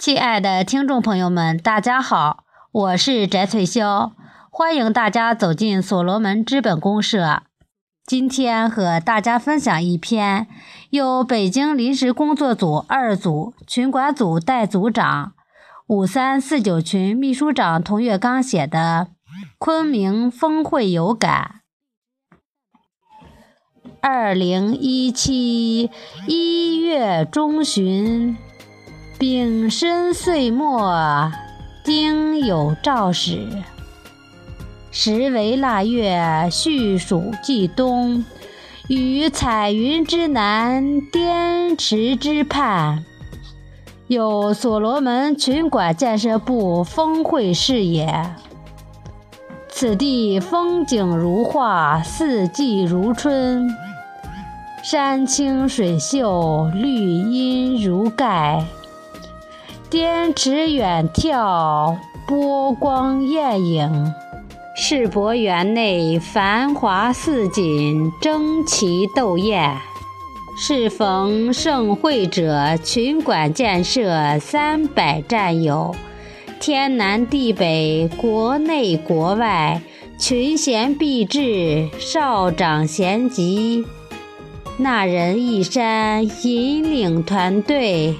亲爱的听众朋友们，大家好，我是翟翠霄，欢迎大家走进所罗门资本公社。今天和大家分享一篇由北京临时工作组二组群管组代组长、五三四九群秘书长童月刚写的《昆明峰会有感》。二零一七一月中旬。丙申岁末，丁酉兆始，时为腊月，序属季冬，于彩云之南，滇池之畔，有所罗门群管建设部峰会事也。此地风景如画，四季如春，山清水秀，绿荫如盖。滇池远眺，波光艳影。世博园内繁华似锦，争奇斗艳。适逢盛会者，群馆建设三百战友，天南地北，国内国外，群贤毕至，少长咸集，那人一山，引领团队。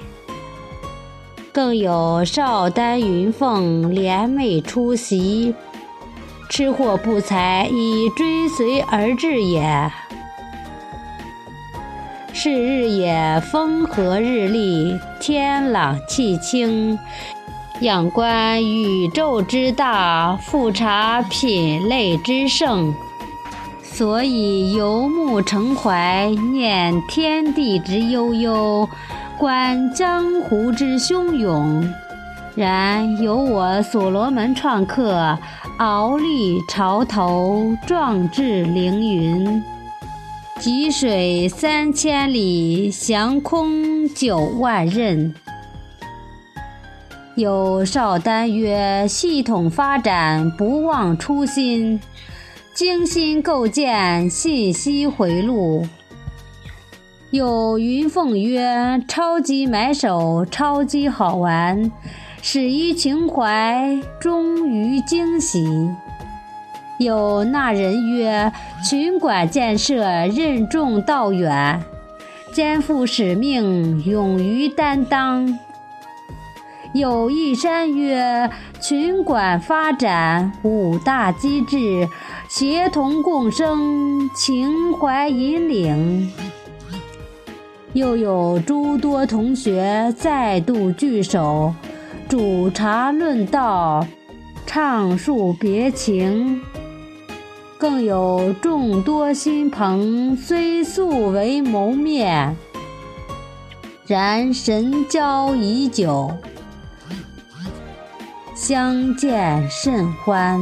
更有邵丹、云凤联袂出席，吃货不才已追随而至也。是日也风和日丽，天朗气清，仰观宇宙之大，复察品类之盛，所以游目骋怀，念天地之悠悠。观江湖之汹涌，然有我所罗门创客，鳌立潮头，壮志凌云。积水三千里，翔空九万仞。有少丹曰：“系统发展，不忘初心，精心构建，信息回路。”有云凤曰：“超级买手，超级好玩，始于情怀，终于惊喜。”有那人曰：“群馆建设，任重道远，肩负使命，勇于担当。”有一山曰：“群馆发展，五大机制，协同共生，情怀引领。”又有诸多同学再度聚首，煮茶论道，畅述别情；更有众多新朋，虽素未谋面，然神交已久，相见甚欢。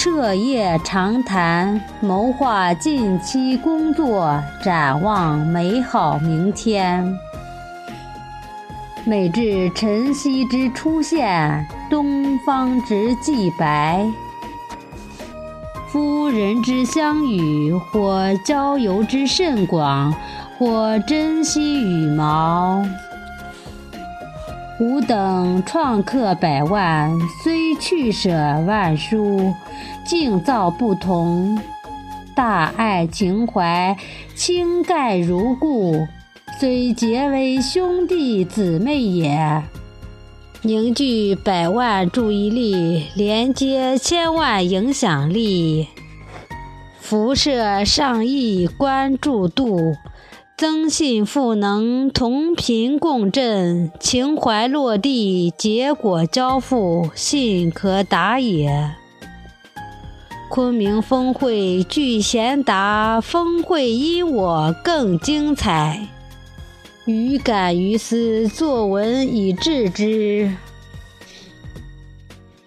彻夜长谈，谋划近期工作，展望美好明天。每至晨曦之出现，东方之既白，夫人之相与，或交游之甚广，或珍惜羽毛。吾等创客百万，虽去舍万殊，境造不同。大爱情怀，倾盖如故。虽结为兄弟姊妹也，凝聚百万注意力，连接千万影响力，辐射上亿关注度。增信赋能，同频共振，情怀落地，结果交付，信可达也。昆明峰会聚贤达，峰会因我更精彩。于感于斯，作文以致之。